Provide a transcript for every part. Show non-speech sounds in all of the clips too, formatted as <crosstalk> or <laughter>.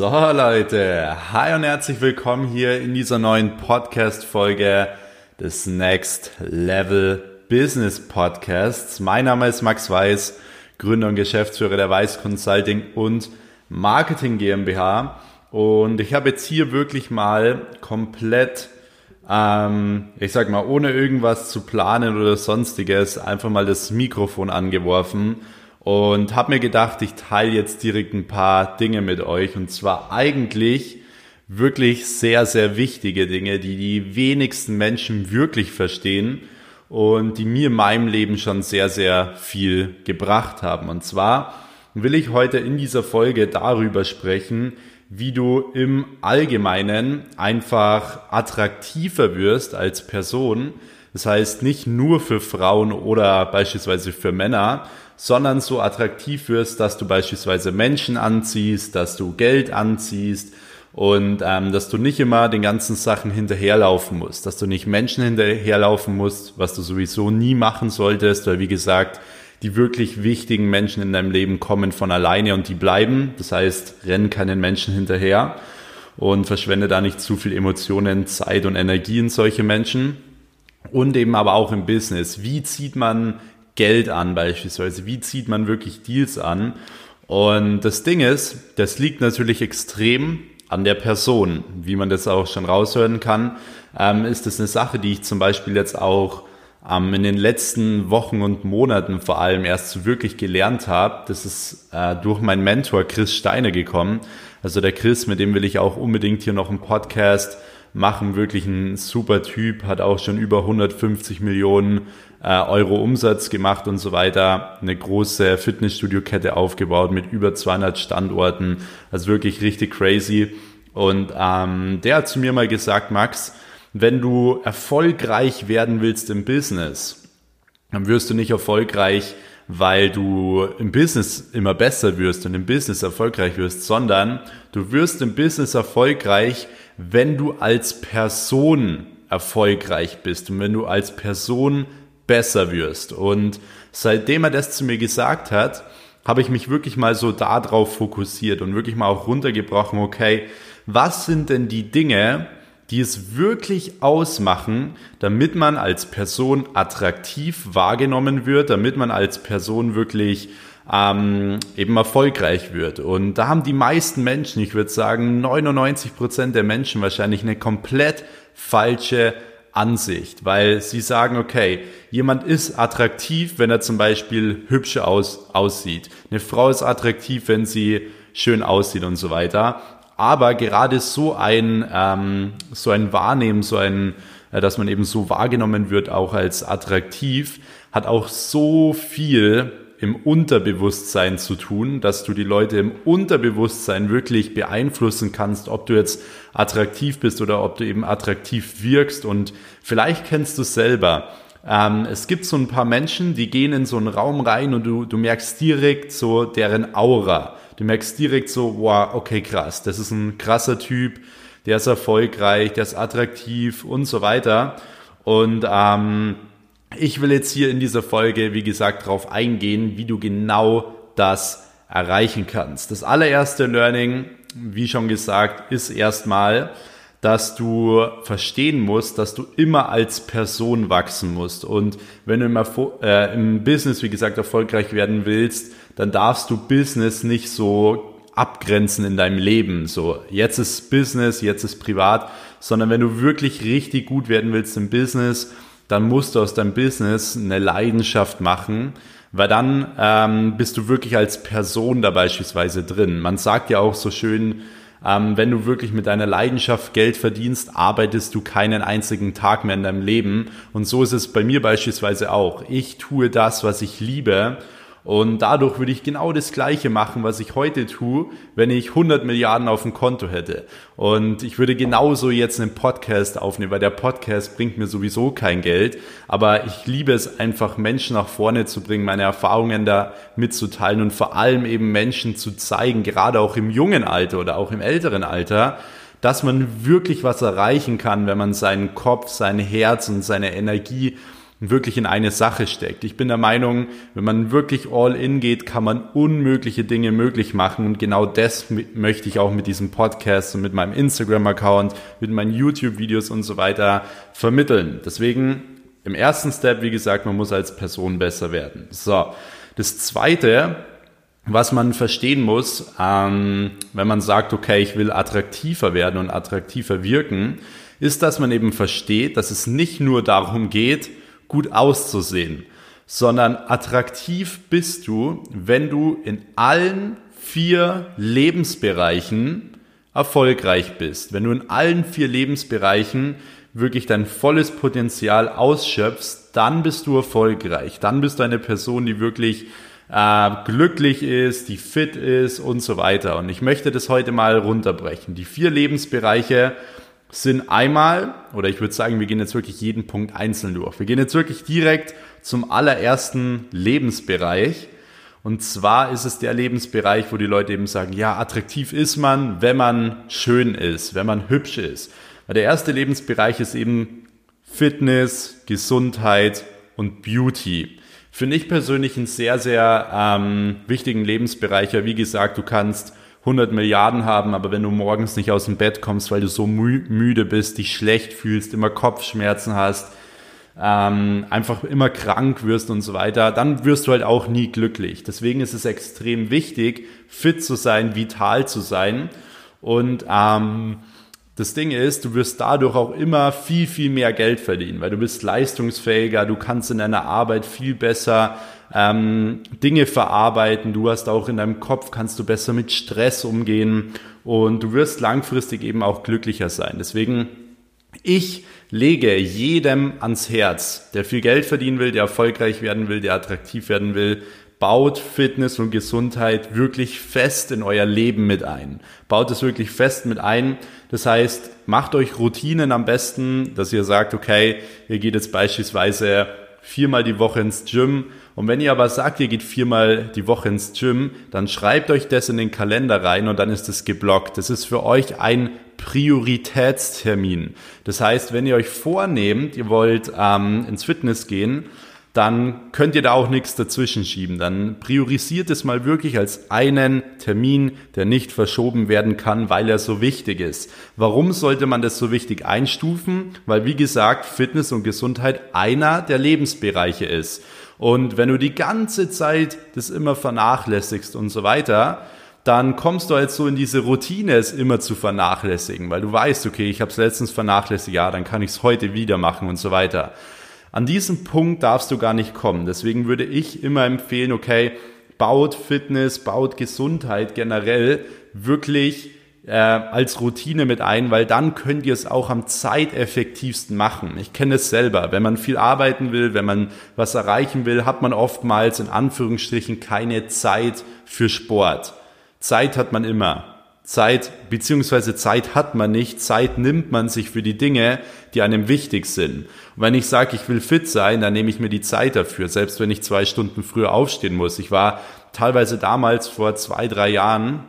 So Leute, hi und herzlich willkommen hier in dieser neuen Podcast-Folge des Next Level Business Podcasts. Mein Name ist Max Weiß, Gründer und Geschäftsführer der Weiß Consulting und Marketing GmbH. Und ich habe jetzt hier wirklich mal komplett, ähm, ich sag mal, ohne irgendwas zu planen oder sonstiges, einfach mal das Mikrofon angeworfen und habe mir gedacht, ich teile jetzt direkt ein paar Dinge mit euch und zwar eigentlich wirklich sehr, sehr wichtige Dinge, die die wenigsten Menschen wirklich verstehen und die mir in meinem Leben schon sehr, sehr viel gebracht haben. Und zwar will ich heute in dieser Folge darüber sprechen, wie du im Allgemeinen einfach attraktiver wirst als Person. Das heißt nicht nur für Frauen oder beispielsweise für Männer, sondern so attraktiv wirst, dass du beispielsweise Menschen anziehst, dass du Geld anziehst und ähm, dass du nicht immer den ganzen Sachen hinterherlaufen musst, dass du nicht Menschen hinterherlaufen musst, was du sowieso nie machen solltest, weil wie gesagt, die wirklich wichtigen Menschen in deinem Leben kommen von alleine und die bleiben. Das heißt, renn keinen Menschen hinterher und verschwende da nicht zu viel Emotionen, Zeit und Energie in solche Menschen. Und eben aber auch im Business. Wie zieht man Geld an beispielsweise? Wie zieht man wirklich Deals an? Und das Ding ist, das liegt natürlich extrem an der Person. Wie man das auch schon raushören kann, ähm, ist das eine Sache, die ich zum Beispiel jetzt auch ähm, in den letzten Wochen und Monaten vor allem erst so wirklich gelernt habe. Das ist äh, durch meinen Mentor Chris Steiner gekommen. Also der Chris, mit dem will ich auch unbedingt hier noch einen Podcast machen, wirklich ein super Typ, hat auch schon über 150 Millionen äh, Euro Umsatz gemacht und so weiter, eine große Fitnessstudio-Kette aufgebaut mit über 200 Standorten, also wirklich richtig crazy. Und ähm, der hat zu mir mal gesagt, Max, wenn du erfolgreich werden willst im Business, dann wirst du nicht erfolgreich, weil du im Business immer besser wirst und im Business erfolgreich wirst, sondern du wirst im Business erfolgreich, wenn du als Person erfolgreich bist und wenn du als Person besser wirst. Und seitdem er das zu mir gesagt hat, habe ich mich wirklich mal so darauf fokussiert und wirklich mal auch runtergebrochen, okay, was sind denn die Dinge, die es wirklich ausmachen, damit man als Person attraktiv wahrgenommen wird, damit man als Person wirklich ähm, eben erfolgreich wird. Und da haben die meisten Menschen, ich würde sagen 99 Prozent der Menschen wahrscheinlich eine komplett falsche Ansicht, weil sie sagen, okay, jemand ist attraktiv, wenn er zum Beispiel hübsch aus, aussieht. Eine Frau ist attraktiv, wenn sie schön aussieht und so weiter. Aber gerade so ein, ähm, so ein Wahrnehmen, so ein, äh, dass man eben so wahrgenommen wird, auch als attraktiv, hat auch so viel im Unterbewusstsein zu tun, dass du die Leute im Unterbewusstsein wirklich beeinflussen kannst, ob du jetzt attraktiv bist oder ob du eben attraktiv wirkst. Und vielleicht kennst du es selber. Ähm, es gibt so ein paar Menschen, die gehen in so einen Raum rein und du, du merkst direkt so deren Aura. Du merkst direkt so, wow, okay, krass, das ist ein krasser Typ, der ist erfolgreich, der ist attraktiv und so weiter. Und ähm, ich will jetzt hier in dieser Folge, wie gesagt, darauf eingehen, wie du genau das erreichen kannst. Das allererste Learning, wie schon gesagt, ist erstmal, dass du verstehen musst, dass du immer als Person wachsen musst. Und wenn du im, äh, im Business, wie gesagt, erfolgreich werden willst, dann darfst du Business nicht so abgrenzen in deinem Leben. So, jetzt ist Business, jetzt ist privat, sondern wenn du wirklich richtig gut werden willst im Business, dann musst du aus deinem Business eine Leidenschaft machen, weil dann ähm, bist du wirklich als Person da beispielsweise drin. Man sagt ja auch so schön, ähm, wenn du wirklich mit deiner Leidenschaft Geld verdienst, arbeitest du keinen einzigen Tag mehr in deinem Leben. Und so ist es bei mir beispielsweise auch. Ich tue das, was ich liebe und dadurch würde ich genau das Gleiche machen, was ich heute tue, wenn ich 100 Milliarden auf dem Konto hätte. Und ich würde genauso jetzt einen Podcast aufnehmen, weil der Podcast bringt mir sowieso kein Geld. Aber ich liebe es einfach, Menschen nach vorne zu bringen, meine Erfahrungen da mitzuteilen und vor allem eben Menschen zu zeigen, gerade auch im jungen Alter oder auch im älteren Alter, dass man wirklich was erreichen kann, wenn man seinen Kopf, sein Herz und seine Energie wirklich in eine Sache steckt. Ich bin der Meinung, wenn man wirklich all in geht, kann man unmögliche Dinge möglich machen und genau das möchte ich auch mit diesem Podcast und mit meinem Instagram-Account, mit meinen YouTube-Videos und so weiter vermitteln. Deswegen im ersten Step, wie gesagt, man muss als Person besser werden. So, das zweite, was man verstehen muss, ähm, wenn man sagt, okay, ich will attraktiver werden und attraktiver wirken, ist, dass man eben versteht, dass es nicht nur darum geht, gut auszusehen, sondern attraktiv bist du, wenn du in allen vier Lebensbereichen erfolgreich bist, wenn du in allen vier Lebensbereichen wirklich dein volles Potenzial ausschöpfst, dann bist du erfolgreich, dann bist du eine Person, die wirklich äh, glücklich ist, die fit ist und so weiter. Und ich möchte das heute mal runterbrechen. Die vier Lebensbereiche sind einmal, oder ich würde sagen, wir gehen jetzt wirklich jeden Punkt einzeln durch. Wir gehen jetzt wirklich direkt zum allerersten Lebensbereich. Und zwar ist es der Lebensbereich, wo die Leute eben sagen, ja, attraktiv ist man, wenn man schön ist, wenn man hübsch ist. Weil der erste Lebensbereich ist eben Fitness, Gesundheit und Beauty. Finde ich persönlich einen sehr, sehr ähm, wichtigen Lebensbereich. Ja, wie gesagt, du kannst 100 Milliarden haben, aber wenn du morgens nicht aus dem Bett kommst, weil du so mü müde bist, dich schlecht fühlst, immer Kopfschmerzen hast, ähm, einfach immer krank wirst und so weiter, dann wirst du halt auch nie glücklich. Deswegen ist es extrem wichtig, fit zu sein, vital zu sein und ähm, das Ding ist, du wirst dadurch auch immer viel, viel mehr Geld verdienen, weil du bist leistungsfähiger, du kannst in deiner Arbeit viel besser ähm, Dinge verarbeiten, du hast auch in deinem Kopf, kannst du besser mit Stress umgehen und du wirst langfristig eben auch glücklicher sein. Deswegen, ich lege jedem ans Herz, der viel Geld verdienen will, der erfolgreich werden will, der attraktiv werden will, baut Fitness und Gesundheit wirklich fest in euer Leben mit ein. Baut es wirklich fest mit ein. Das heißt, macht euch Routinen am besten, dass ihr sagt, okay, ihr geht jetzt beispielsweise viermal die Woche ins Gym. Und wenn ihr aber sagt, ihr geht viermal die Woche ins Gym, dann schreibt euch das in den Kalender rein und dann ist es geblockt. Das ist für euch ein Prioritätstermin. Das heißt, wenn ihr euch vornehmt, ihr wollt ähm, ins Fitness gehen, dann könnt ihr da auch nichts dazwischen schieben. Dann priorisiert es mal wirklich als einen Termin, der nicht verschoben werden kann, weil er so wichtig ist. Warum sollte man das so wichtig einstufen? Weil, wie gesagt, Fitness und Gesundheit einer der Lebensbereiche ist. Und wenn du die ganze Zeit das immer vernachlässigst und so weiter, dann kommst du halt so in diese Routine, es immer zu vernachlässigen, weil du weißt, okay, ich habe es letztens vernachlässigt, ja, dann kann ich es heute wieder machen und so weiter. An diesem Punkt darfst du gar nicht kommen. Deswegen würde ich immer empfehlen, okay, baut Fitness, baut Gesundheit generell wirklich äh, als Routine mit ein, weil dann könnt ihr es auch am zeiteffektivsten machen. Ich kenne es selber. Wenn man viel arbeiten will, wenn man was erreichen will, hat man oftmals in Anführungsstrichen keine Zeit für Sport. Zeit hat man immer. Zeit beziehungsweise Zeit hat man nicht, Zeit nimmt man sich für die Dinge, die einem wichtig sind. Und wenn ich sage, ich will fit sein, dann nehme ich mir die Zeit dafür, selbst wenn ich zwei Stunden früher aufstehen muss. Ich war teilweise damals vor zwei, drei Jahren,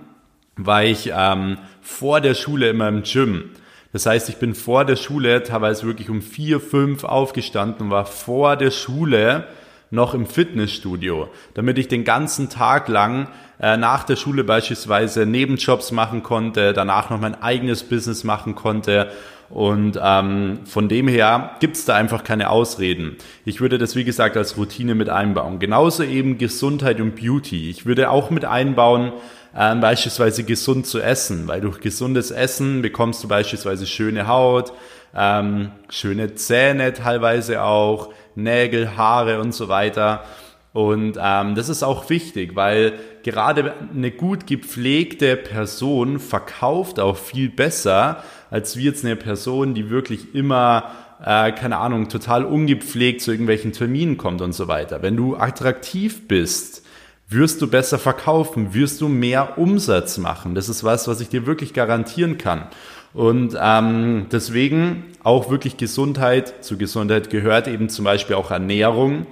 war ich ähm, vor der Schule immer im Gym. Das heißt, ich bin vor der Schule teilweise wirklich um vier, fünf aufgestanden und war vor der Schule noch im Fitnessstudio, damit ich den ganzen Tag lang äh, nach der Schule beispielsweise Nebenjobs machen konnte, danach noch mein eigenes Business machen konnte. Und ähm, von dem her gibt's da einfach keine Ausreden. Ich würde das, wie gesagt, als Routine mit einbauen. Genauso eben Gesundheit und Beauty. Ich würde auch mit einbauen, ähm, beispielsweise gesund zu essen, weil durch gesundes Essen bekommst du beispielsweise schöne Haut, ähm, schöne Zähne teilweise auch, Nägel, Haare und so weiter. Und ähm, das ist auch wichtig, weil gerade eine gut gepflegte Person verkauft auch viel besser, als wie jetzt eine Person, die wirklich immer, äh, keine Ahnung, total ungepflegt zu irgendwelchen Terminen kommt und so weiter. Wenn du attraktiv bist, wirst du besser verkaufen, wirst du mehr Umsatz machen. Das ist was, was ich dir wirklich garantieren kann. Und ähm, deswegen auch wirklich Gesundheit, zu Gesundheit gehört eben zum Beispiel auch Ernährung,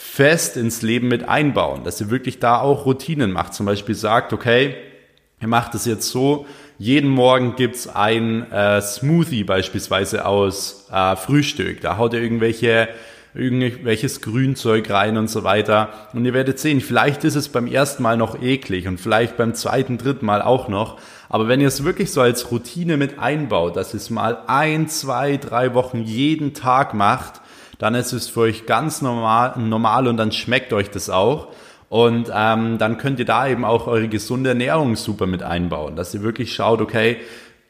fest ins Leben mit einbauen, dass ihr wirklich da auch Routinen macht. Zum Beispiel sagt, okay, ihr macht es jetzt so, jeden Morgen gibt's ein äh, Smoothie beispielsweise aus äh, Frühstück. Da haut ihr irgendwelche irgendwelches Grünzeug rein und so weiter. Und ihr werdet sehen, vielleicht ist es beim ersten Mal noch eklig und vielleicht beim zweiten, dritten Mal auch noch. Aber wenn ihr es wirklich so als Routine mit einbaut, dass ihr es mal ein, zwei, drei Wochen jeden Tag macht, dann ist es für euch ganz normal, normal und dann schmeckt euch das auch. Und ähm, dann könnt ihr da eben auch eure gesunde Ernährung super mit einbauen, dass ihr wirklich schaut, okay,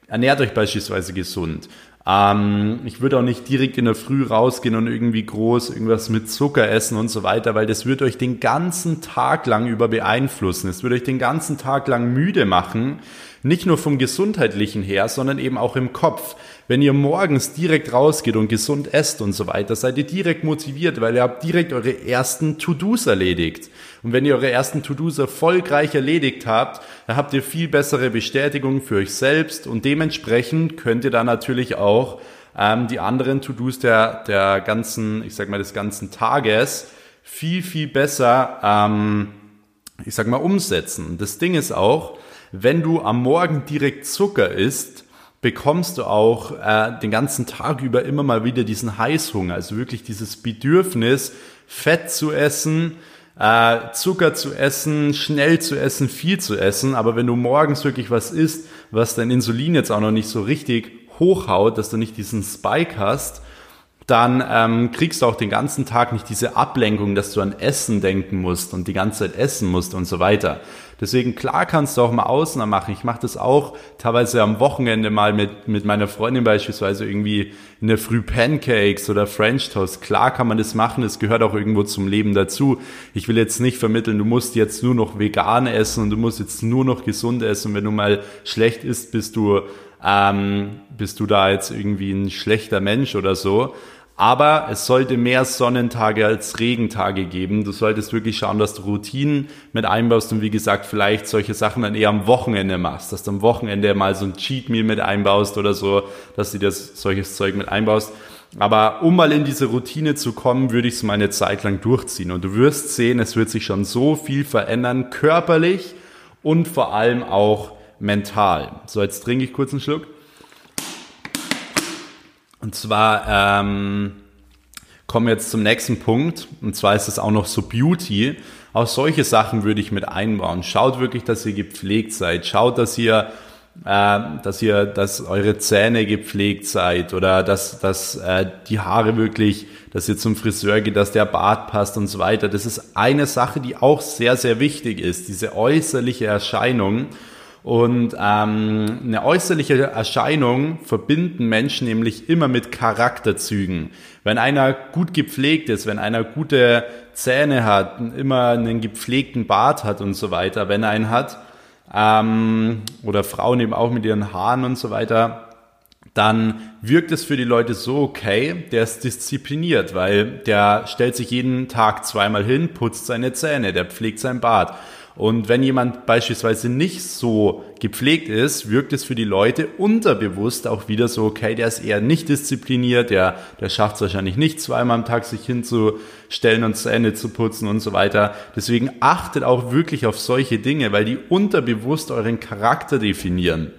ernährt euch beispielsweise gesund. Ähm, ich würde auch nicht direkt in der Früh rausgehen und irgendwie groß irgendwas mit Zucker essen und so weiter, weil das wird euch den ganzen Tag lang über beeinflussen. Es wird euch den ganzen Tag lang müde machen. Nicht nur vom gesundheitlichen her, sondern eben auch im Kopf. Wenn ihr morgens direkt rausgeht und gesund esst und so weiter, seid ihr direkt motiviert, weil ihr habt direkt eure ersten To-Dos erledigt. Und wenn ihr eure ersten To-Dos erfolgreich erledigt habt, dann habt ihr viel bessere Bestätigung für euch selbst und dementsprechend könnt ihr dann natürlich auch ähm, die anderen To-Dos der, der ganzen, ich sag mal, des ganzen Tages viel, viel besser, ähm, ich sag mal, umsetzen. Das Ding ist auch, wenn du am Morgen direkt Zucker isst, bekommst du auch äh, den ganzen Tag über immer mal wieder diesen Heißhunger, also wirklich dieses Bedürfnis, Fett zu essen, äh, Zucker zu essen, schnell zu essen, viel zu essen. Aber wenn du morgens wirklich was isst, was dein Insulin jetzt auch noch nicht so richtig hochhaut, dass du nicht diesen Spike hast, dann ähm, kriegst du auch den ganzen Tag nicht diese Ablenkung, dass du an Essen denken musst und die ganze Zeit essen musst und so weiter. Deswegen klar kannst du auch mal Ausnahmen machen. Ich mache das auch teilweise am Wochenende mal mit, mit meiner Freundin beispielsweise irgendwie in der Früh Pancakes oder French Toast. Klar kann man das machen, es gehört auch irgendwo zum Leben dazu. Ich will jetzt nicht vermitteln, du musst jetzt nur noch vegan essen und du musst jetzt nur noch gesund essen. wenn du mal schlecht isst, bist du, ähm, bist du da jetzt irgendwie ein schlechter Mensch oder so. Aber es sollte mehr Sonnentage als Regentage geben. Du solltest wirklich schauen, dass du Routinen mit einbaust und wie gesagt, vielleicht solche Sachen dann eher am Wochenende machst, dass du am Wochenende mal so ein Cheat Meal mit einbaust oder so, dass du das solches Zeug mit einbaust. Aber um mal in diese Routine zu kommen, würde ich es mal eine Zeit lang durchziehen. Und du wirst sehen, es wird sich schon so viel verändern, körperlich und vor allem auch mental. So, jetzt trinke ich kurz einen Schluck. Und zwar ähm, kommen wir jetzt zum nächsten Punkt. Und zwar ist es auch noch so Beauty. Auch solche Sachen würde ich mit einbauen. Schaut wirklich, dass ihr gepflegt seid. Schaut, dass ihr äh, dass ihr, dass eure Zähne gepflegt seid oder dass, dass äh, die Haare wirklich, dass ihr zum Friseur geht, dass der Bart passt und so weiter. Das ist eine Sache, die auch sehr, sehr wichtig ist, diese äußerliche Erscheinung. Und ähm, eine äußerliche Erscheinung verbinden Menschen nämlich immer mit Charakterzügen. Wenn einer gut gepflegt ist, wenn einer gute Zähne hat, immer einen gepflegten Bart hat und so weiter, wenn er einen hat, ähm, oder Frauen eben auch mit ihren Haaren und so weiter, dann wirkt es für die Leute so okay, der ist diszipliniert, weil der stellt sich jeden Tag zweimal hin, putzt seine Zähne, der pflegt sein Bart. Und wenn jemand beispielsweise nicht so gepflegt ist, wirkt es für die Leute unterbewusst auch wieder so, okay, der ist eher nicht diszipliniert, der, der schafft es wahrscheinlich nicht, zweimal am Tag sich hinzustellen und zu Ende zu putzen und so weiter. Deswegen achtet auch wirklich auf solche Dinge, weil die unterbewusst euren Charakter definieren.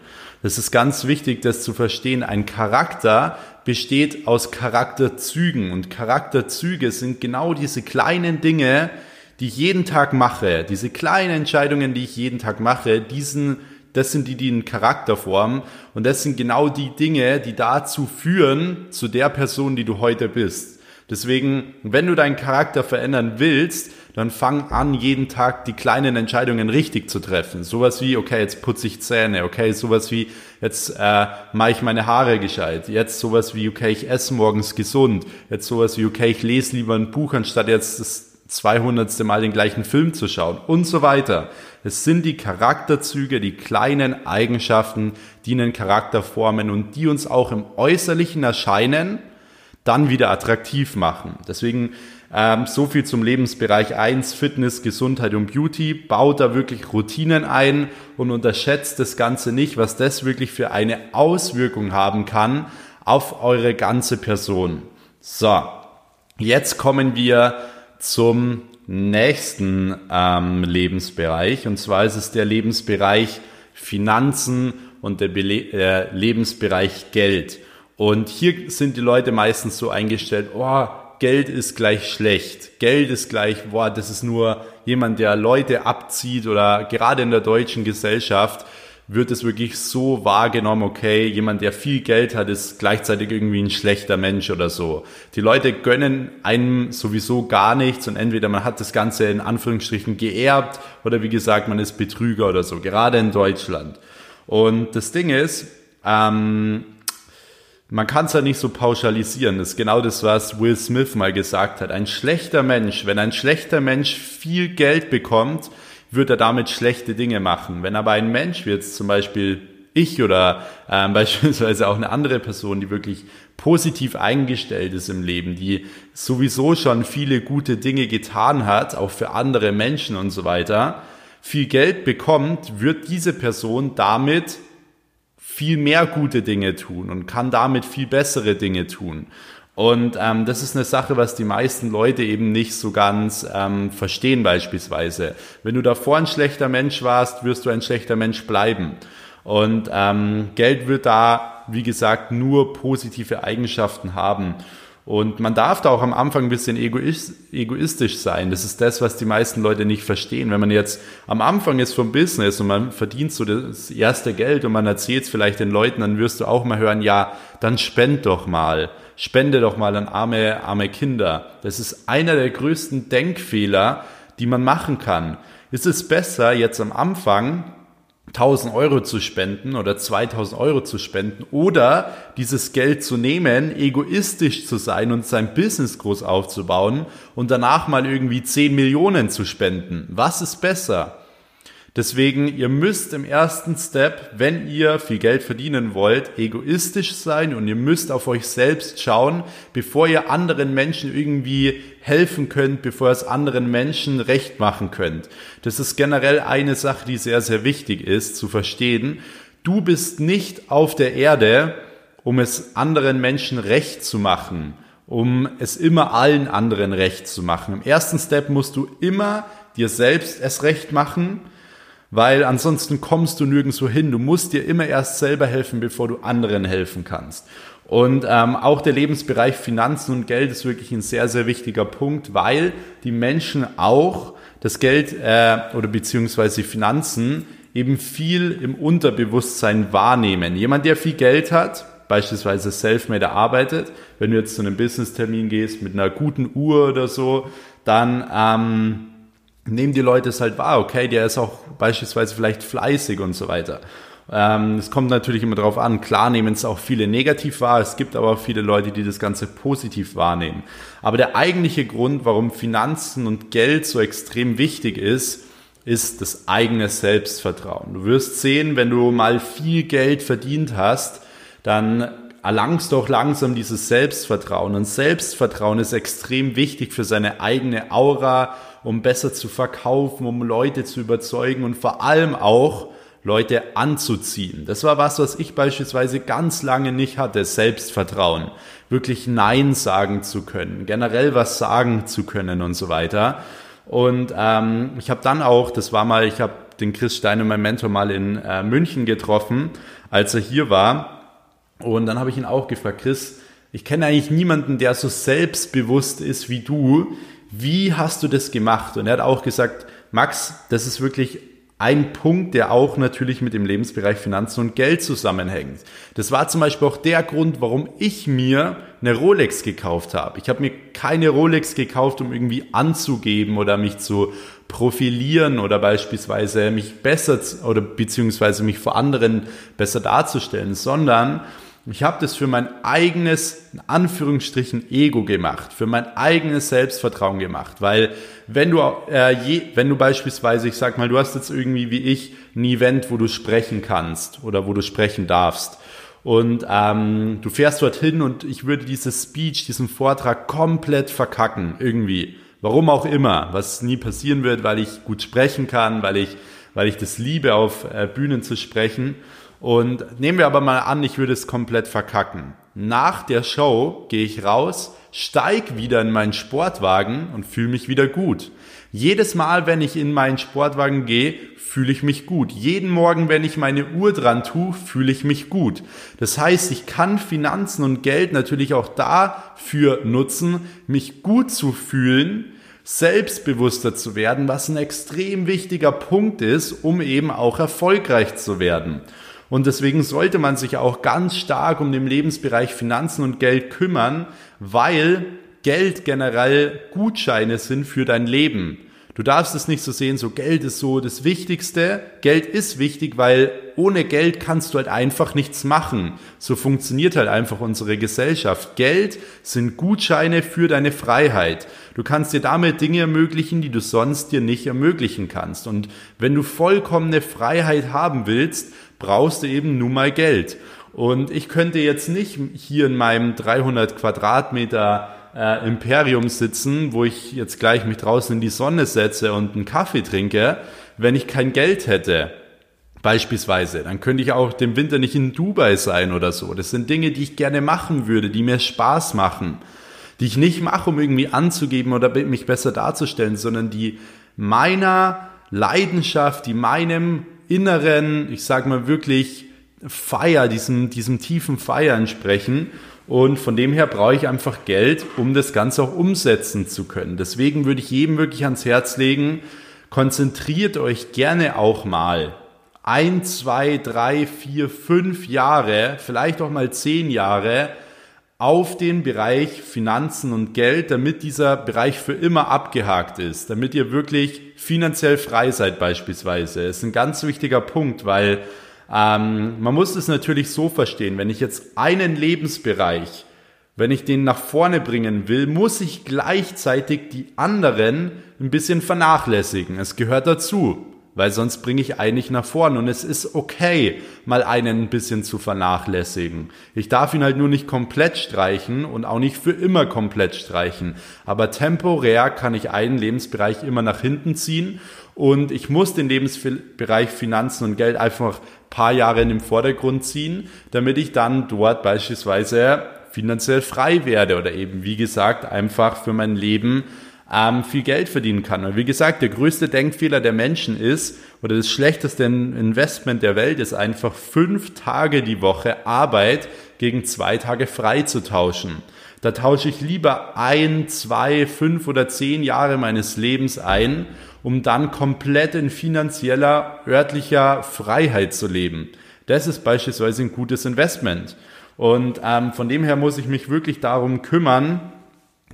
Das ist ganz wichtig, das zu verstehen. Ein Charakter besteht aus Charakterzügen und Charakterzüge sind genau diese kleinen Dinge, die ich jeden Tag mache, diese kleinen Entscheidungen, die ich jeden Tag mache, diesen, das sind die, die einen Charakter formen. Und das sind genau die Dinge, die dazu führen, zu der Person, die du heute bist. Deswegen, wenn du deinen Charakter verändern willst, dann fang an, jeden Tag die kleinen Entscheidungen richtig zu treffen. Sowas wie, okay, jetzt putze ich Zähne, okay, sowas wie, jetzt äh, mache ich meine Haare gescheit, jetzt sowas wie, okay, ich esse morgens gesund, jetzt sowas wie, okay, ich lese lieber ein Buch, anstatt jetzt das 200. Mal den gleichen Film zu schauen und so weiter. Es sind die Charakterzüge, die kleinen Eigenschaften, die einen Charakter formen und die uns auch im äußerlichen Erscheinen dann wieder attraktiv machen. Deswegen ähm, so viel zum Lebensbereich 1, Fitness, Gesundheit und Beauty. Baut da wirklich Routinen ein und unterschätzt das Ganze nicht, was das wirklich für eine Auswirkung haben kann auf eure ganze Person. So, jetzt kommen wir zum nächsten ähm, Lebensbereich. Und zwar ist es der Lebensbereich Finanzen und der Bele äh, Lebensbereich Geld. Und hier sind die Leute meistens so eingestellt, oh, Geld ist gleich schlecht. Geld ist gleich, boah, das ist nur jemand, der Leute abzieht oder gerade in der deutschen Gesellschaft wird es wirklich so wahrgenommen, okay, jemand, der viel Geld hat, ist gleichzeitig irgendwie ein schlechter Mensch oder so. Die Leute gönnen einem sowieso gar nichts und entweder man hat das Ganze in Anführungsstrichen geerbt oder wie gesagt, man ist Betrüger oder so, gerade in Deutschland. Und das Ding ist, ähm, man kann es ja nicht so pauschalisieren. Das ist genau das, was Will Smith mal gesagt hat. Ein schlechter Mensch, wenn ein schlechter Mensch viel Geld bekommt, wird er damit schlechte Dinge machen. Wenn aber ein Mensch, wie jetzt zum Beispiel ich oder ähm, <laughs> beispielsweise auch eine andere Person, die wirklich positiv eingestellt ist im Leben, die sowieso schon viele gute Dinge getan hat, auch für andere Menschen und so weiter, viel Geld bekommt, wird diese Person damit viel mehr gute Dinge tun und kann damit viel bessere Dinge tun. Und ähm, das ist eine Sache, was die meisten Leute eben nicht so ganz ähm, verstehen beispielsweise. Wenn du davor ein schlechter Mensch warst, wirst du ein schlechter Mensch bleiben. Und ähm, Geld wird da, wie gesagt, nur positive Eigenschaften haben. Und man darf da auch am Anfang ein bisschen egoistisch sein. Das ist das, was die meisten Leute nicht verstehen. Wenn man jetzt am Anfang ist vom Business und man verdient so das erste Geld und man erzählt es vielleicht den Leuten, dann wirst du auch mal hören, ja, dann spend doch mal spende doch mal an arme, arme Kinder. Das ist einer der größten Denkfehler, die man machen kann. Ist es besser, jetzt am Anfang 1000 Euro zu spenden oder 2000 Euro zu spenden oder dieses Geld zu nehmen, egoistisch zu sein und sein Business groß aufzubauen und danach mal irgendwie 10 Millionen zu spenden. Was ist besser? Deswegen, ihr müsst im ersten Step, wenn ihr viel Geld verdienen wollt, egoistisch sein und ihr müsst auf euch selbst schauen, bevor ihr anderen Menschen irgendwie helfen könnt, bevor ihr es anderen Menschen recht machen könnt. Das ist generell eine Sache, die sehr, sehr wichtig ist zu verstehen. Du bist nicht auf der Erde, um es anderen Menschen recht zu machen, um es immer allen anderen recht zu machen. Im ersten Step musst du immer dir selbst es recht machen, weil ansonsten kommst du nirgendwo hin. Du musst dir immer erst selber helfen, bevor du anderen helfen kannst. Und ähm, auch der Lebensbereich Finanzen und Geld ist wirklich ein sehr, sehr wichtiger Punkt, weil die Menschen auch das Geld äh, oder beziehungsweise Finanzen eben viel im Unterbewusstsein wahrnehmen. Jemand, der viel Geld hat, beispielsweise self-made arbeitet, wenn du jetzt zu einem Business-Termin gehst mit einer guten Uhr oder so, dann ähm, nehmen die Leute es halt wahr, okay, der ist auch beispielsweise vielleicht fleißig und so weiter. Ähm, es kommt natürlich immer darauf an, klar nehmen es auch viele negativ wahr, es gibt aber auch viele Leute, die das Ganze positiv wahrnehmen. Aber der eigentliche Grund, warum Finanzen und Geld so extrem wichtig ist, ist das eigene Selbstvertrauen. Du wirst sehen, wenn du mal viel Geld verdient hast, dann erlangst du auch langsam dieses Selbstvertrauen. Und Selbstvertrauen ist extrem wichtig für seine eigene Aura, um besser zu verkaufen, um Leute zu überzeugen und vor allem auch Leute anzuziehen. Das war was, was ich beispielsweise ganz lange nicht hatte, Selbstvertrauen. Wirklich Nein sagen zu können, generell was sagen zu können und so weiter. Und ähm, ich habe dann auch, das war mal, ich habe den Chris Steiner, mein Mentor, mal in äh, München getroffen, als er hier war. Und dann habe ich ihn auch gefragt, Chris, ich kenne eigentlich niemanden, der so selbstbewusst ist wie du. Wie hast du das gemacht? Und er hat auch gesagt, Max, das ist wirklich ein Punkt, der auch natürlich mit dem Lebensbereich Finanzen und Geld zusammenhängt. Das war zum Beispiel auch der Grund, warum ich mir eine Rolex gekauft habe. Ich habe mir keine Rolex gekauft, um irgendwie anzugeben oder mich zu profilieren oder beispielsweise mich besser oder beziehungsweise mich vor anderen besser darzustellen, sondern ich habe das für mein eigenes, in Anführungsstrichen, Ego gemacht, für mein eigenes Selbstvertrauen gemacht, weil wenn du, äh, je, wenn du beispielsweise, ich sag mal, du hast jetzt irgendwie wie ich ein Event, wo du sprechen kannst oder wo du sprechen darfst und ähm, du fährst dorthin und ich würde dieses Speech, diesen Vortrag komplett verkacken irgendwie, warum auch immer, was nie passieren wird, weil ich gut sprechen kann, weil ich, weil ich das liebe, auf äh, Bühnen zu sprechen Und nehmen wir aber mal an, ich würde es komplett verkacken. Nach der Show gehe ich raus, steig wieder in meinen Sportwagen und fühle mich wieder gut. Jedes Mal, wenn ich in meinen Sportwagen gehe, fühle ich mich gut. Jeden Morgen, wenn ich meine Uhr dran tue, fühle ich mich gut. Das heißt, ich kann Finanzen und Geld natürlich auch dafür nutzen, mich gut zu fühlen, selbstbewusster zu werden, was ein extrem wichtiger Punkt ist, um eben auch erfolgreich zu werden. Und deswegen sollte man sich auch ganz stark um den Lebensbereich Finanzen und Geld kümmern, weil Geld generell Gutscheine sind für dein Leben. Du darfst es nicht so sehen, so Geld ist so das Wichtigste. Geld ist wichtig, weil ohne Geld kannst du halt einfach nichts machen. So funktioniert halt einfach unsere Gesellschaft. Geld sind Gutscheine für deine Freiheit. Du kannst dir damit Dinge ermöglichen, die du sonst dir nicht ermöglichen kannst. Und wenn du vollkommene Freiheit haben willst, brauchst du eben nun mal Geld. Und ich könnte jetzt nicht hier in meinem 300 Quadratmeter äh, Imperium sitzen, wo ich jetzt gleich mich draußen in die Sonne setze und einen Kaffee trinke, wenn ich kein Geld hätte. Beispielsweise, dann könnte ich auch dem Winter nicht in Dubai sein oder so. Das sind Dinge, die ich gerne machen würde, die mir Spaß machen, die ich nicht mache, um irgendwie anzugeben oder mich besser darzustellen, sondern die meiner Leidenschaft, die meinem inneren, ich sag mal wirklich Feier, diesem, diesem tiefen Feier entsprechen und von dem her brauche ich einfach Geld, um das Ganze auch umsetzen zu können. Deswegen würde ich jedem wirklich ans Herz legen, konzentriert euch gerne auch mal ein, zwei, drei, vier, fünf Jahre, vielleicht auch mal zehn Jahre auf den Bereich Finanzen und Geld, damit dieser Bereich für immer abgehakt ist, damit ihr wirklich finanziell frei seid beispielsweise. Das ist ein ganz wichtiger Punkt, weil ähm, man muss es natürlich so verstehen, wenn ich jetzt einen Lebensbereich, wenn ich den nach vorne bringen will, muss ich gleichzeitig die anderen ein bisschen vernachlässigen. Es gehört dazu, weil sonst bringe ich eigentlich nach vorne und es ist okay, mal einen ein bisschen zu vernachlässigen. Ich darf ihn halt nur nicht komplett streichen und auch nicht für immer komplett streichen. Aber temporär kann ich einen Lebensbereich immer nach hinten ziehen und ich muss den Lebensbereich Finanzen und Geld einfach paar Jahre in den Vordergrund ziehen, damit ich dann dort beispielsweise finanziell frei werde oder eben, wie gesagt, einfach für mein Leben ähm, viel Geld verdienen kann. Und wie gesagt, der größte Denkfehler der Menschen ist, oder das schlechteste Investment der Welt ist einfach fünf Tage die Woche Arbeit gegen zwei Tage frei zu tauschen. Da tausche ich lieber ein, zwei, fünf oder zehn Jahre meines Lebens ein um dann komplett in finanzieller, örtlicher Freiheit zu leben. Das ist beispielsweise ein gutes Investment. Und ähm, von dem her muss ich mich wirklich darum kümmern,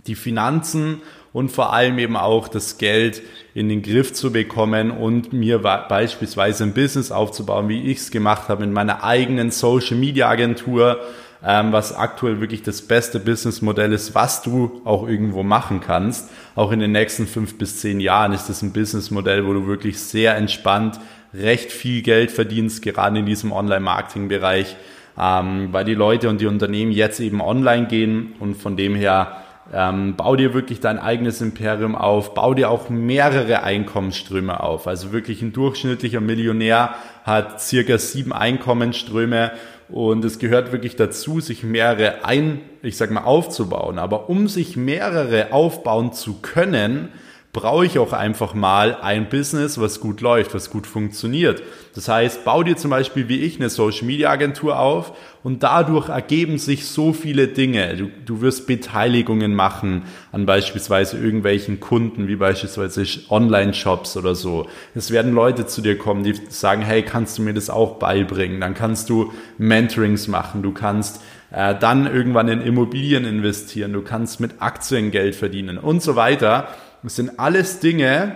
die Finanzen und vor allem eben auch das Geld in den Griff zu bekommen und mir beispielsweise ein Business aufzubauen, wie ich es gemacht habe in meiner eigenen Social Media Agentur, ähm, was aktuell wirklich das beste Businessmodell ist, was du auch irgendwo machen kannst. Auch in den nächsten fünf bis zehn Jahren ist das ein Businessmodell, wo du wirklich sehr entspannt recht viel Geld verdienst, gerade in diesem Online-Marketing-Bereich, ähm, weil die Leute und die Unternehmen jetzt eben online gehen und von dem her ähm, bau dir wirklich dein eigenes Imperium auf, bau dir auch mehrere Einkommensströme auf. Also wirklich ein durchschnittlicher Millionär hat circa sieben Einkommensströme und es gehört wirklich dazu, sich mehrere ein, ich sag mal, aufzubauen. Aber um sich mehrere aufbauen zu können, brauche ich auch einfach mal ein Business, was gut läuft, was gut funktioniert. Das heißt, bau dir zum Beispiel wie ich eine Social Media Agentur auf und dadurch ergeben sich so viele Dinge. Du, du wirst Beteiligungen machen an beispielsweise irgendwelchen Kunden, wie beispielsweise Online-Shops oder so. Es werden Leute zu dir kommen, die sagen, hey, kannst du mir das auch beibringen? Dann kannst du Mentorings machen, du kannst äh, dann irgendwann in Immobilien investieren, du kannst mit Aktien Geld verdienen und so weiter. Das sind alles Dinge,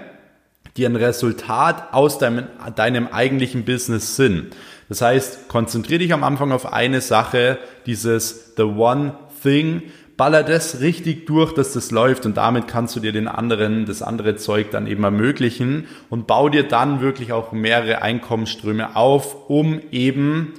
die ein Resultat aus deinem, deinem eigentlichen Business sind. Das heißt, konzentriere dich am Anfang auf eine Sache, dieses The One Thing, baller das richtig durch, dass das läuft und damit kannst du dir den anderen, das andere Zeug dann eben ermöglichen und bau dir dann wirklich auch mehrere Einkommensströme auf, um eben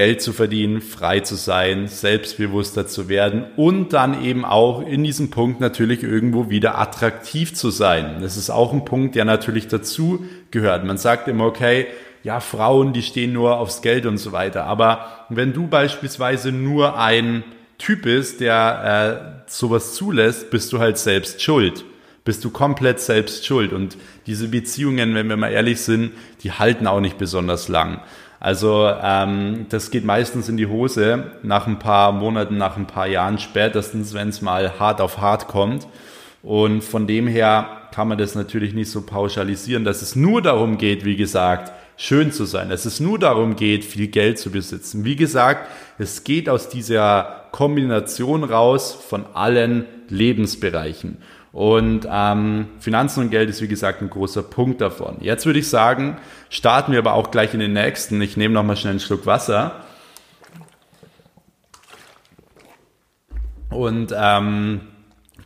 Geld zu verdienen, frei zu sein, selbstbewusster zu werden und dann eben auch in diesem Punkt natürlich irgendwo wieder attraktiv zu sein. Das ist auch ein Punkt, der natürlich dazu gehört. Man sagt immer, okay, ja, Frauen, die stehen nur aufs Geld und so weiter. Aber wenn du beispielsweise nur ein Typ bist, der äh, sowas zulässt, bist du halt selbst schuld. Bist du komplett selbst schuld. Und diese Beziehungen, wenn wir mal ehrlich sind, die halten auch nicht besonders lang. Also ähm, das geht meistens in die Hose nach ein paar Monaten, nach ein paar Jahren spätestens, wenn es mal hart auf hart kommt. Und von dem her kann man das natürlich nicht so pauschalisieren, dass es nur darum geht, wie gesagt, schön zu sein, dass es nur darum geht, viel Geld zu besitzen. Wie gesagt, es geht aus dieser Kombination raus von allen Lebensbereichen. Und ähm, Finanzen und Geld ist, wie gesagt, ein großer Punkt davon. Jetzt würde ich sagen, starten wir aber auch gleich in den nächsten. Ich nehme nochmal schnell einen Schluck Wasser. Und ähm,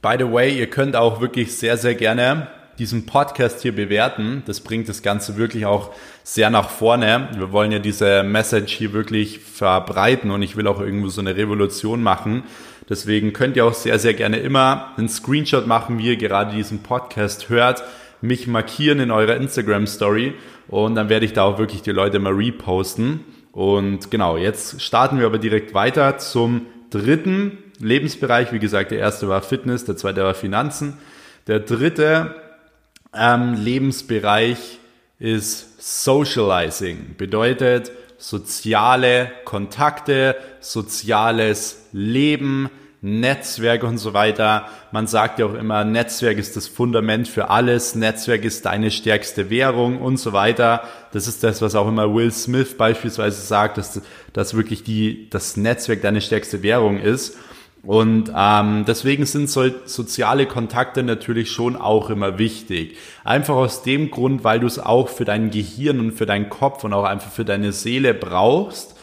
by the way, ihr könnt auch wirklich sehr, sehr gerne diesen Podcast hier bewerten. Das bringt das Ganze wirklich auch sehr nach vorne. Wir wollen ja diese Message hier wirklich verbreiten und ich will auch irgendwo so eine Revolution machen. Deswegen könnt ihr auch sehr, sehr gerne immer einen Screenshot machen, wie ihr gerade diesen Podcast hört, mich markieren in eurer Instagram Story und dann werde ich da auch wirklich die Leute mal reposten. Und genau, jetzt starten wir aber direkt weiter zum dritten Lebensbereich. Wie gesagt, der erste war Fitness, der zweite war Finanzen. Der dritte ähm, Lebensbereich ist Socializing. Bedeutet soziale Kontakte, soziales Leben, Netzwerk und so weiter. Man sagt ja auch immer, Netzwerk ist das Fundament für alles, Netzwerk ist deine stärkste Währung und so weiter. Das ist das, was auch immer Will Smith beispielsweise sagt, dass, dass wirklich die, das Netzwerk deine stärkste Währung ist. Und ähm, deswegen sind so, soziale Kontakte natürlich schon auch immer wichtig. Einfach aus dem Grund, weil du es auch für dein Gehirn und für deinen Kopf und auch einfach für deine Seele brauchst,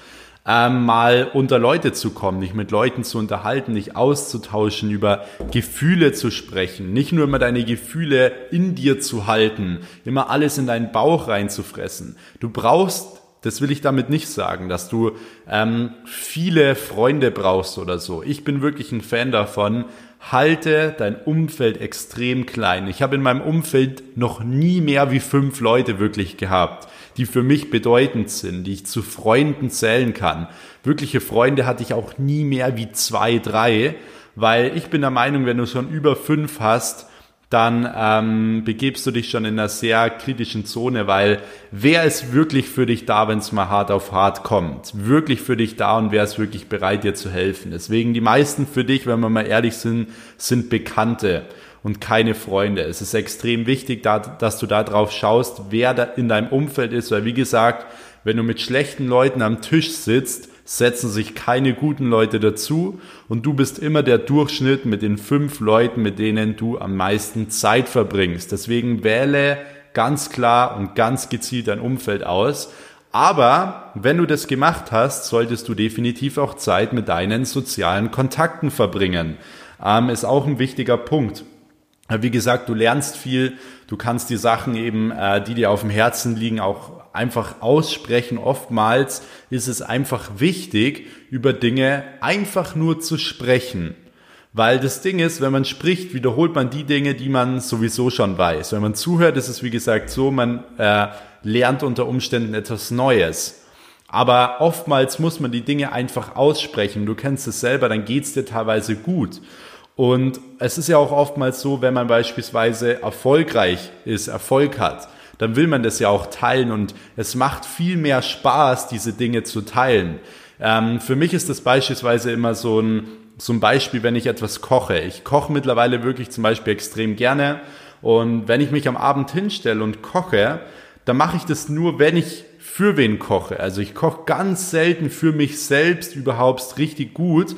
ähm, mal unter Leute zu kommen, dich mit Leuten zu unterhalten, dich auszutauschen, über Gefühle zu sprechen, nicht nur immer deine Gefühle in dir zu halten, immer alles in deinen Bauch reinzufressen. Du brauchst das will ich damit nicht sagen, dass du ähm, viele Freunde brauchst oder so. Ich bin wirklich ein Fan davon. Halte dein Umfeld extrem klein. Ich habe in meinem Umfeld noch nie mehr wie fünf Leute wirklich gehabt, die für mich bedeutend sind, die ich zu Freunden zählen kann. Wirkliche Freunde hatte ich auch nie mehr wie zwei, drei, weil ich bin der Meinung, wenn du schon über fünf hast, dann ähm, begebst du dich schon in einer sehr kritischen Zone, weil wer ist wirklich für dich da, wenn es mal hart auf hart kommt? Wirklich für dich da und wer ist wirklich bereit, dir zu helfen? Deswegen die meisten für dich, wenn wir mal ehrlich sind, sind Bekannte und keine Freunde. Es ist extrem wichtig, da, dass du da drauf schaust, wer da in deinem Umfeld ist, weil wie gesagt, wenn du mit schlechten Leuten am Tisch sitzt, setzen sich keine guten Leute dazu und du bist immer der Durchschnitt mit den fünf Leuten, mit denen du am meisten Zeit verbringst. Deswegen wähle ganz klar und ganz gezielt dein Umfeld aus. Aber wenn du das gemacht hast, solltest du definitiv auch Zeit mit deinen sozialen Kontakten verbringen. Ähm, ist auch ein wichtiger Punkt. Wie gesagt, du lernst viel, du kannst die Sachen eben, äh, die dir auf dem Herzen liegen, auch einfach aussprechen. Oftmals ist es einfach wichtig, über Dinge einfach nur zu sprechen. Weil das Ding ist, wenn man spricht, wiederholt man die Dinge, die man sowieso schon weiß. Wenn man zuhört, ist es wie gesagt so, man äh, lernt unter Umständen etwas Neues. Aber oftmals muss man die Dinge einfach aussprechen. Du kennst es selber, dann geht's dir teilweise gut. Und es ist ja auch oftmals so, wenn man beispielsweise erfolgreich ist, Erfolg hat, dann will man das ja auch teilen und es macht viel mehr Spaß, diese Dinge zu teilen. Ähm, für mich ist das beispielsweise immer so ein, so ein Beispiel, wenn ich etwas koche. Ich koche mittlerweile wirklich zum Beispiel extrem gerne und wenn ich mich am Abend hinstelle und koche, dann mache ich das nur, wenn ich für wen koche. Also ich koche ganz selten für mich selbst überhaupt richtig gut,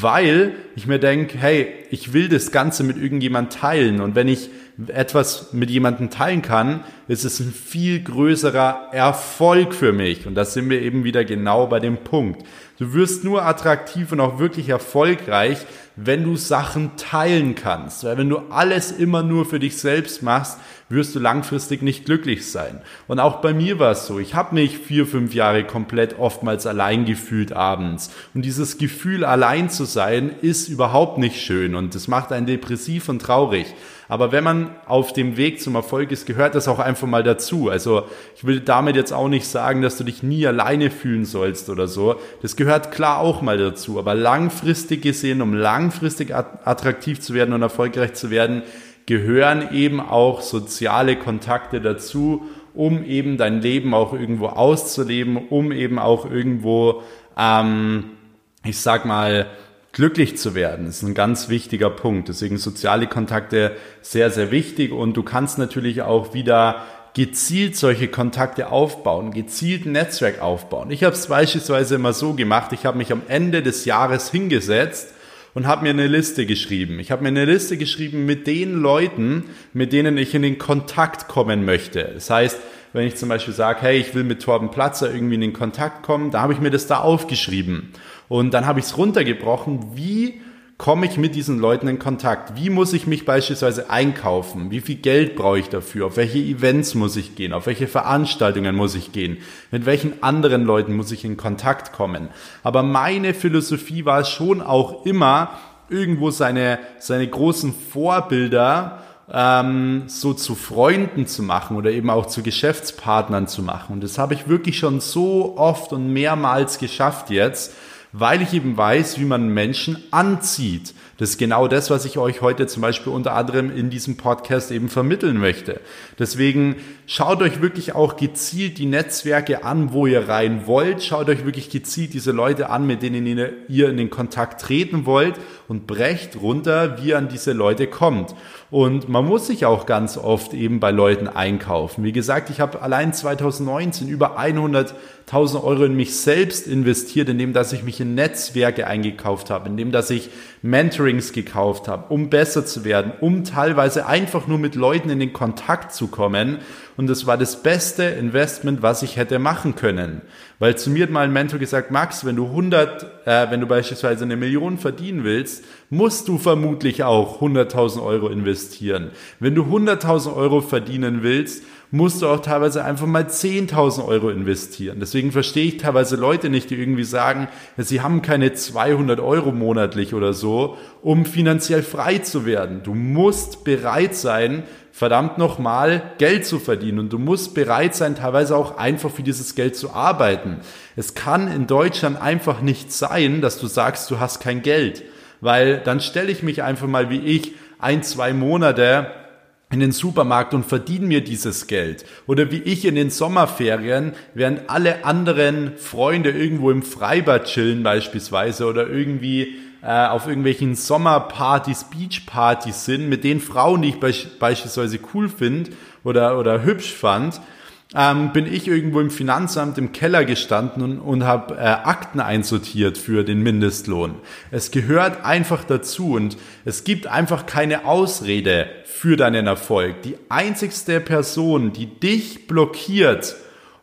weil ich mir denke, hey, ich will das Ganze mit irgendjemand teilen und wenn ich etwas mit jemandem teilen kann, ist es ein viel größerer Erfolg für mich. Und da sind wir eben wieder genau bei dem Punkt. Du wirst nur attraktiv und auch wirklich erfolgreich, wenn du Sachen teilen kannst. Weil wenn du alles immer nur für dich selbst machst, wirst du langfristig nicht glücklich sein. Und auch bei mir war es so. Ich habe mich vier, fünf Jahre komplett oftmals allein gefühlt abends. Und dieses Gefühl, allein zu sein, ist überhaupt nicht schön. und das macht einen depressiv und traurig. Aber wenn man auf dem Weg zum Erfolg ist, gehört das auch einfach mal dazu. Also ich will damit jetzt auch nicht sagen, dass du dich nie alleine fühlen sollst oder so. Das gehört klar auch mal dazu. Aber langfristig gesehen, um langfristig attraktiv zu werden und erfolgreich zu werden, gehören eben auch soziale Kontakte dazu, um eben dein Leben auch irgendwo auszuleben, um eben auch irgendwo, ähm, ich sag mal, glücklich zu werden. Ist ein ganz wichtiger Punkt. Deswegen soziale Kontakte sehr, sehr wichtig und du kannst natürlich auch wieder gezielt solche Kontakte aufbauen, gezielt ein Netzwerk aufbauen. Ich habe es beispielsweise immer so gemacht, ich habe mich am Ende des Jahres hingesetzt und habe mir eine Liste geschrieben. Ich habe mir eine Liste geschrieben mit den Leuten, mit denen ich in den Kontakt kommen möchte. Das heißt, wenn ich zum Beispiel sage, hey, ich will mit Torben Platzer irgendwie in den Kontakt kommen, da habe ich mir das da aufgeschrieben. Und dann habe ich es runtergebrochen, wie komme ich mit diesen Leuten in Kontakt? Wie muss ich mich beispielsweise einkaufen? Wie viel Geld brauche ich dafür? Auf welche Events muss ich gehen? Auf welche Veranstaltungen muss ich gehen? Mit welchen anderen Leuten muss ich in Kontakt kommen? Aber meine Philosophie war schon auch immer, irgendwo seine, seine großen Vorbilder ähm, so zu Freunden zu machen oder eben auch zu Geschäftspartnern zu machen. Und das habe ich wirklich schon so oft und mehrmals geschafft jetzt weil ich eben weiß, wie man Menschen anzieht. Das ist genau das, was ich euch heute zum Beispiel unter anderem in diesem Podcast eben vermitteln möchte. Deswegen schaut euch wirklich auch gezielt die Netzwerke an, wo ihr rein wollt. Schaut euch wirklich gezielt diese Leute an, mit denen ihr in den Kontakt treten wollt und brecht runter, wie ihr an diese Leute kommt. Und man muss sich auch ganz oft eben bei Leuten einkaufen. Wie gesagt, ich habe allein 2019 über 100.000 Euro in mich selbst investiert, indem dass ich mich in Netzwerke eingekauft habe, indem dass ich Mentorings gekauft habe, um besser zu werden, um teilweise einfach nur mit Leuten in den Kontakt zu kommen. Und das war das beste Investment, was ich hätte machen können. Weil zu mir hat mal ein Mentor gesagt, Max, wenn du 100, äh, wenn du beispielsweise eine Million verdienen willst, musst du vermutlich auch 100.000 Euro investieren. Wenn du 100.000 Euro verdienen willst, musst du auch teilweise einfach mal 10.000 Euro investieren. Deswegen verstehe ich teilweise Leute nicht, die irgendwie sagen, sie haben keine 200 Euro monatlich oder so, um finanziell frei zu werden. Du musst bereit sein, verdammt nochmal Geld zu verdienen. Und du musst bereit sein, teilweise auch einfach für dieses Geld zu arbeiten. Es kann in Deutschland einfach nicht sein, dass du sagst, du hast kein Geld. Weil dann stelle ich mich einfach mal wie ich ein, zwei Monate in den Supermarkt und verdiene mir dieses Geld. Oder wie ich in den Sommerferien, während alle anderen Freunde irgendwo im Freibad chillen beispielsweise oder irgendwie äh, auf irgendwelchen Sommerpartys, Beachpartys sind, mit den Frauen, die ich be beispielsweise cool finde oder, oder hübsch fand, ähm, bin ich irgendwo im Finanzamt im Keller gestanden und, und habe äh, Akten einsortiert für den Mindestlohn. Es gehört einfach dazu und es gibt einfach keine Ausrede für deinen Erfolg. Die einzigste Person, die dich blockiert,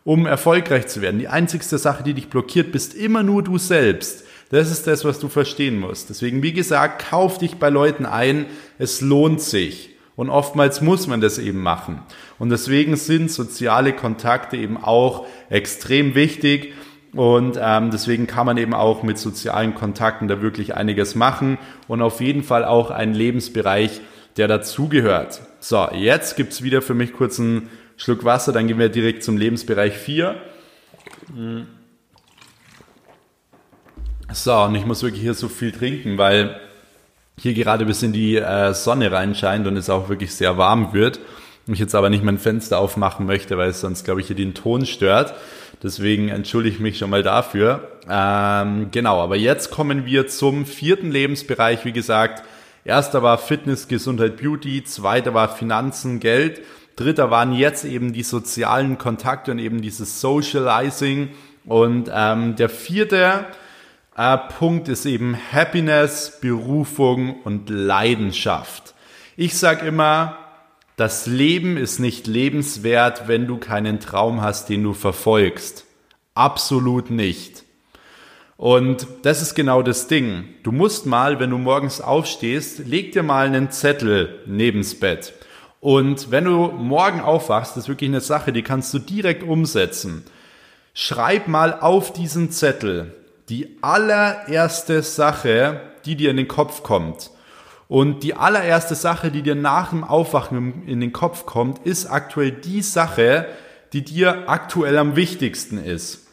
um erfolgreich zu werden, die einzigste Sache, die dich blockiert, bist immer nur du selbst. Das ist das, was du verstehen musst. Deswegen, wie gesagt, kauf dich bei Leuten ein. Es lohnt sich. Und oftmals muss man das eben machen. Und deswegen sind soziale Kontakte eben auch extrem wichtig. Und ähm, deswegen kann man eben auch mit sozialen Kontakten da wirklich einiges machen und auf jeden Fall auch einen Lebensbereich, der dazugehört. So, jetzt gibt's wieder für mich kurz einen Schluck Wasser, dann gehen wir direkt zum Lebensbereich 4. So, und ich muss wirklich hier so viel trinken, weil hier gerade bis in die äh, Sonne reinscheint und es auch wirklich sehr warm wird. Ich jetzt aber nicht mein Fenster aufmachen möchte, weil es sonst, glaube ich, hier den Ton stört. Deswegen entschuldige ich mich schon mal dafür. Ähm, genau, aber jetzt kommen wir zum vierten Lebensbereich. Wie gesagt, erster war Fitness, Gesundheit, Beauty, zweiter war Finanzen, Geld, dritter waren jetzt eben die sozialen Kontakte und eben dieses Socializing. Und ähm, der vierte äh, Punkt ist eben Happiness, Berufung und Leidenschaft. Ich sage immer, das Leben ist nicht lebenswert, wenn du keinen Traum hast, den du verfolgst. Absolut nicht. Und das ist genau das Ding. Du musst mal, wenn du morgens aufstehst, leg dir mal einen Zettel nebens Bett. Und wenn du morgen aufwachst, das ist wirklich eine Sache, die kannst du direkt umsetzen. Schreib mal auf diesen Zettel, die allererste Sache, die dir in den Kopf kommt. Und die allererste Sache, die dir nach dem Aufwachen in den Kopf kommt, ist aktuell die Sache, die dir aktuell am wichtigsten ist.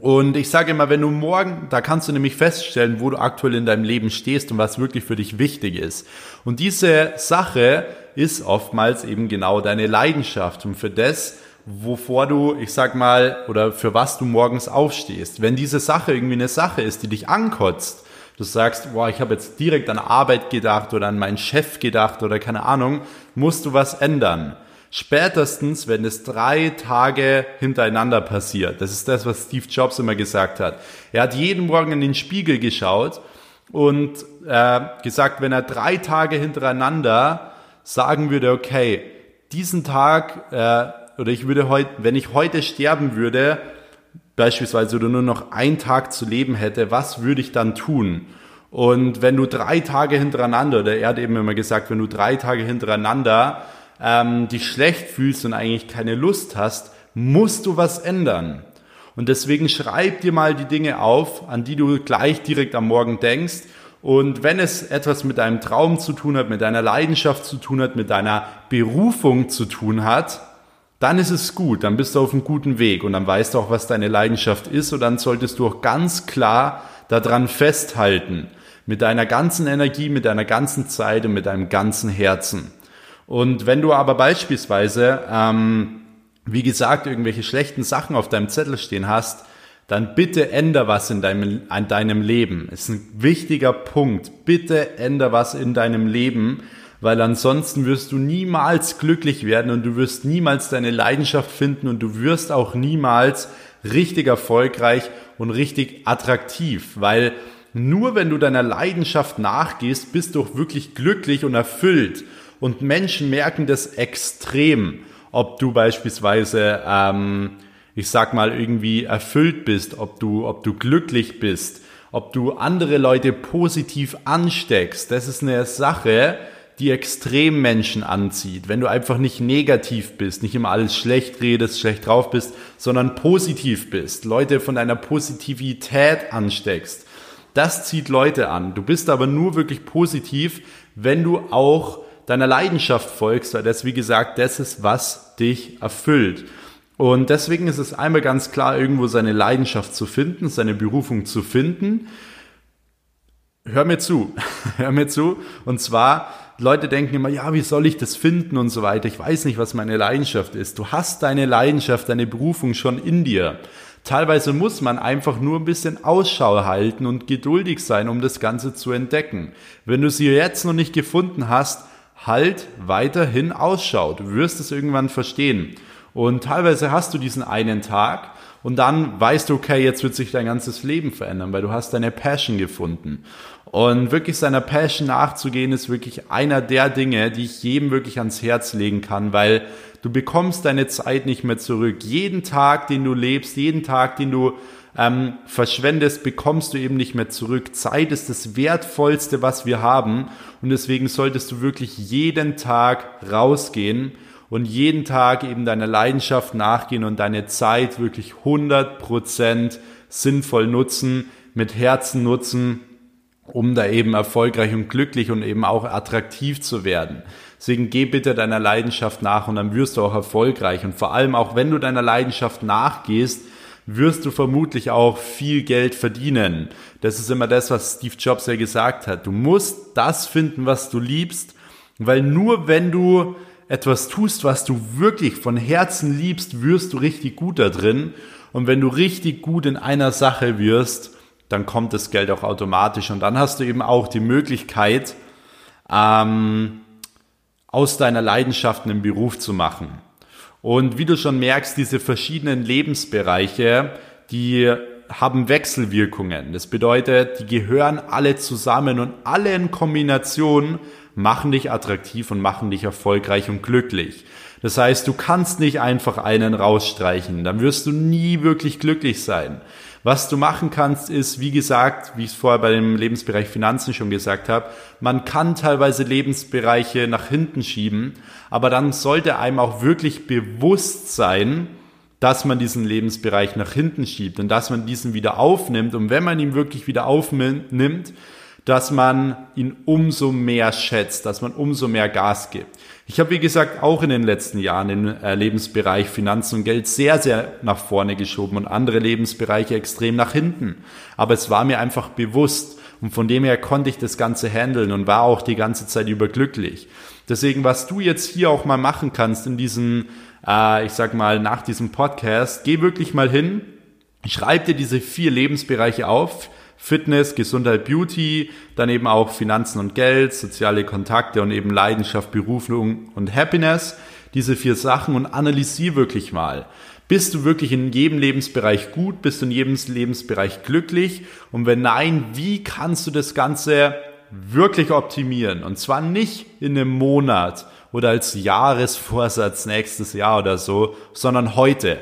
Und ich sage immer, wenn du morgen, da kannst du nämlich feststellen, wo du aktuell in deinem Leben stehst und was wirklich für dich wichtig ist. Und diese Sache ist oftmals eben genau deine Leidenschaft und für das, wovor du, ich sag mal, oder für was du morgens aufstehst. Wenn diese Sache irgendwie eine Sache ist, die dich ankotzt, du sagst, boah, ich habe jetzt direkt an Arbeit gedacht oder an meinen Chef gedacht oder keine Ahnung, musst du was ändern. Spätestens, wenn es drei Tage hintereinander passiert. Das ist das, was Steve Jobs immer gesagt hat. Er hat jeden Morgen in den Spiegel geschaut und äh, gesagt, wenn er drei Tage hintereinander sagen würde, okay, diesen Tag äh, oder ich würde heute, wenn ich heute sterben würde, beispielsweise oder nur noch einen Tag zu leben hätte, was würde ich dann tun? Und wenn du drei Tage hintereinander, oder er hat eben immer gesagt, wenn du drei Tage hintereinander ähm, dich schlecht fühlst und eigentlich keine Lust hast, musst du was ändern. Und deswegen schreib dir mal die Dinge auf, an die du gleich direkt am Morgen denkst. Und wenn es etwas mit deinem Traum zu tun hat, mit deiner Leidenschaft zu tun hat, mit deiner Berufung zu tun hat, dann ist es gut, dann bist du auf einem guten Weg und dann weißt du auch, was deine Leidenschaft ist und dann solltest du auch ganz klar daran festhalten. Mit deiner ganzen Energie, mit deiner ganzen Zeit und mit deinem ganzen Herzen. Und wenn du aber beispielsweise, ähm, wie gesagt, irgendwelche schlechten Sachen auf deinem Zettel stehen hast, dann bitte änder was in deinem, in deinem Leben. Das ist ein wichtiger Punkt. Bitte änder was in deinem Leben, weil ansonsten wirst du niemals glücklich werden und du wirst niemals deine Leidenschaft finden und du wirst auch niemals richtig erfolgreich und richtig attraktiv, weil nur wenn du deiner Leidenschaft nachgehst, bist du auch wirklich glücklich und erfüllt. Und Menschen merken das extrem, ob du beispielsweise, ähm, ich sag mal, irgendwie erfüllt bist, ob du, ob du glücklich bist, ob du andere Leute positiv ansteckst. Das ist eine Sache, die extrem Menschen anzieht. Wenn du einfach nicht negativ bist, nicht immer alles schlecht redest, schlecht drauf bist, sondern positiv bist, Leute von deiner Positivität ansteckst. Das zieht Leute an. Du bist aber nur wirklich positiv, wenn du auch deiner Leidenschaft folgst, weil das, wie gesagt, das ist, was dich erfüllt. Und deswegen ist es einmal ganz klar, irgendwo seine Leidenschaft zu finden, seine Berufung zu finden. Hör mir zu, <laughs> hör mir zu. Und zwar, Leute denken immer, ja, wie soll ich das finden und so weiter. Ich weiß nicht, was meine Leidenschaft ist. Du hast deine Leidenschaft, deine Berufung schon in dir. Teilweise muss man einfach nur ein bisschen Ausschau halten und geduldig sein, um das Ganze zu entdecken. Wenn du sie jetzt noch nicht gefunden hast, halt weiterhin Ausschau. Du wirst es irgendwann verstehen. Und teilweise hast du diesen einen Tag und dann weißt du, okay, jetzt wird sich dein ganzes Leben verändern, weil du hast deine Passion gefunden. Und wirklich seiner Passion nachzugehen, ist wirklich einer der Dinge, die ich jedem wirklich ans Herz legen kann, weil du bekommst deine Zeit nicht mehr zurück. Jeden Tag, den du lebst, jeden Tag, den du ähm, verschwendest, bekommst du eben nicht mehr zurück. Zeit ist das Wertvollste, was wir haben. Und deswegen solltest du wirklich jeden Tag rausgehen und jeden Tag eben deiner Leidenschaft nachgehen und deine Zeit wirklich 100% sinnvoll nutzen, mit Herzen nutzen, um da eben erfolgreich und glücklich und eben auch attraktiv zu werden. Deswegen geh bitte deiner Leidenschaft nach und dann wirst du auch erfolgreich. Und vor allem auch wenn du deiner Leidenschaft nachgehst, wirst du vermutlich auch viel Geld verdienen. Das ist immer das, was Steve Jobs ja gesagt hat. Du musst das finden, was du liebst, weil nur wenn du etwas tust, was du wirklich von Herzen liebst, wirst du richtig gut da drin. Und wenn du richtig gut in einer Sache wirst, dann kommt das Geld auch automatisch. Und dann hast du eben auch die Möglichkeit, ähm, aus deiner Leidenschaft einen Beruf zu machen. Und wie du schon merkst, diese verschiedenen Lebensbereiche, die haben Wechselwirkungen. Das bedeutet, die gehören alle zusammen und alle in Kombination machen dich attraktiv und machen dich erfolgreich und glücklich. Das heißt, du kannst nicht einfach einen rausstreichen, dann wirst du nie wirklich glücklich sein. Was du machen kannst, ist, wie gesagt, wie ich es vorher bei dem Lebensbereich Finanzen schon gesagt habe, man kann teilweise Lebensbereiche nach hinten schieben, aber dann sollte einem auch wirklich bewusst sein, dass man diesen Lebensbereich nach hinten schiebt und dass man diesen wieder aufnimmt. Und wenn man ihn wirklich wieder aufnimmt, dass man ihn umso mehr schätzt, dass man umso mehr Gas gibt. Ich habe, wie gesagt, auch in den letzten Jahren den äh, Lebensbereich Finanzen und Geld sehr, sehr nach vorne geschoben und andere Lebensbereiche extrem nach hinten. Aber es war mir einfach bewusst und von dem her konnte ich das Ganze handeln und war auch die ganze Zeit überglücklich. Deswegen, was du jetzt hier auch mal machen kannst in diesem, äh, ich sag mal, nach diesem Podcast, geh wirklich mal hin, schreib dir diese vier Lebensbereiche auf, Fitness, Gesundheit, Beauty, dann eben auch Finanzen und Geld, soziale Kontakte und eben Leidenschaft, Berufung und Happiness. Diese vier Sachen und analysier wirklich mal. Bist du wirklich in jedem Lebensbereich gut? Bist du in jedem Lebensbereich glücklich? Und wenn nein, wie kannst du das Ganze wirklich optimieren? Und zwar nicht in einem Monat oder als Jahresvorsatz nächstes Jahr oder so, sondern heute.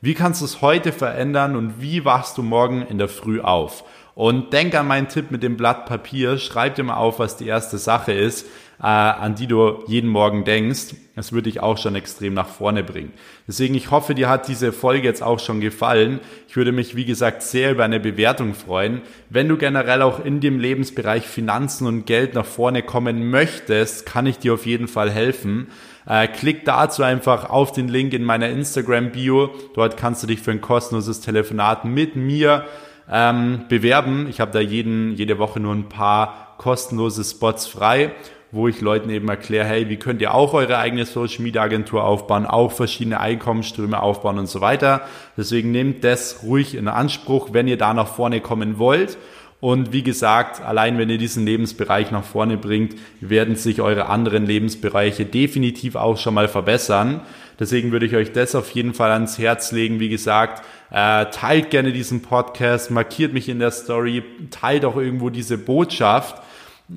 Wie kannst du es heute verändern und wie wachst du morgen in der Früh auf? Und denk an meinen Tipp mit dem Blatt Papier. Schreib dir mal auf, was die erste Sache ist, äh, an die du jeden Morgen denkst. Das würde dich auch schon extrem nach vorne bringen. Deswegen, ich hoffe, dir hat diese Folge jetzt auch schon gefallen. Ich würde mich, wie gesagt, sehr über eine Bewertung freuen. Wenn du generell auch in dem Lebensbereich Finanzen und Geld nach vorne kommen möchtest, kann ich dir auf jeden Fall helfen. Äh, klick dazu einfach auf den Link in meiner Instagram-Bio. Dort kannst du dich für ein kostenloses Telefonat mit mir ähm, bewerben. Ich habe da jeden, jede Woche nur ein paar kostenlose Spots frei, wo ich Leuten eben erkläre, hey, wie könnt ihr auch eure eigene Social Media Agentur aufbauen, auch verschiedene Einkommensströme aufbauen und so weiter. Deswegen nehmt das ruhig in Anspruch, wenn ihr da nach vorne kommen wollt. Und wie gesagt, allein wenn ihr diesen Lebensbereich nach vorne bringt, werden sich eure anderen Lebensbereiche definitiv auch schon mal verbessern. Deswegen würde ich euch das auf jeden Fall ans Herz legen. Wie gesagt, äh, teilt gerne diesen Podcast, markiert mich in der Story, teilt auch irgendwo diese Botschaft.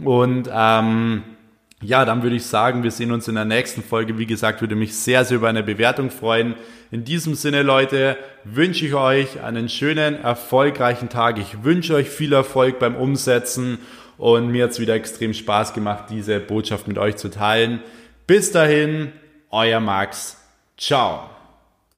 Und ähm, ja, dann würde ich sagen, wir sehen uns in der nächsten Folge. Wie gesagt, würde mich sehr, sehr über eine Bewertung freuen. In diesem Sinne, Leute, wünsche ich euch einen schönen, erfolgreichen Tag. Ich wünsche euch viel Erfolg beim Umsetzen und mir hat es wieder extrem Spaß gemacht, diese Botschaft mit euch zu teilen. Bis dahin, euer Max. Ciao.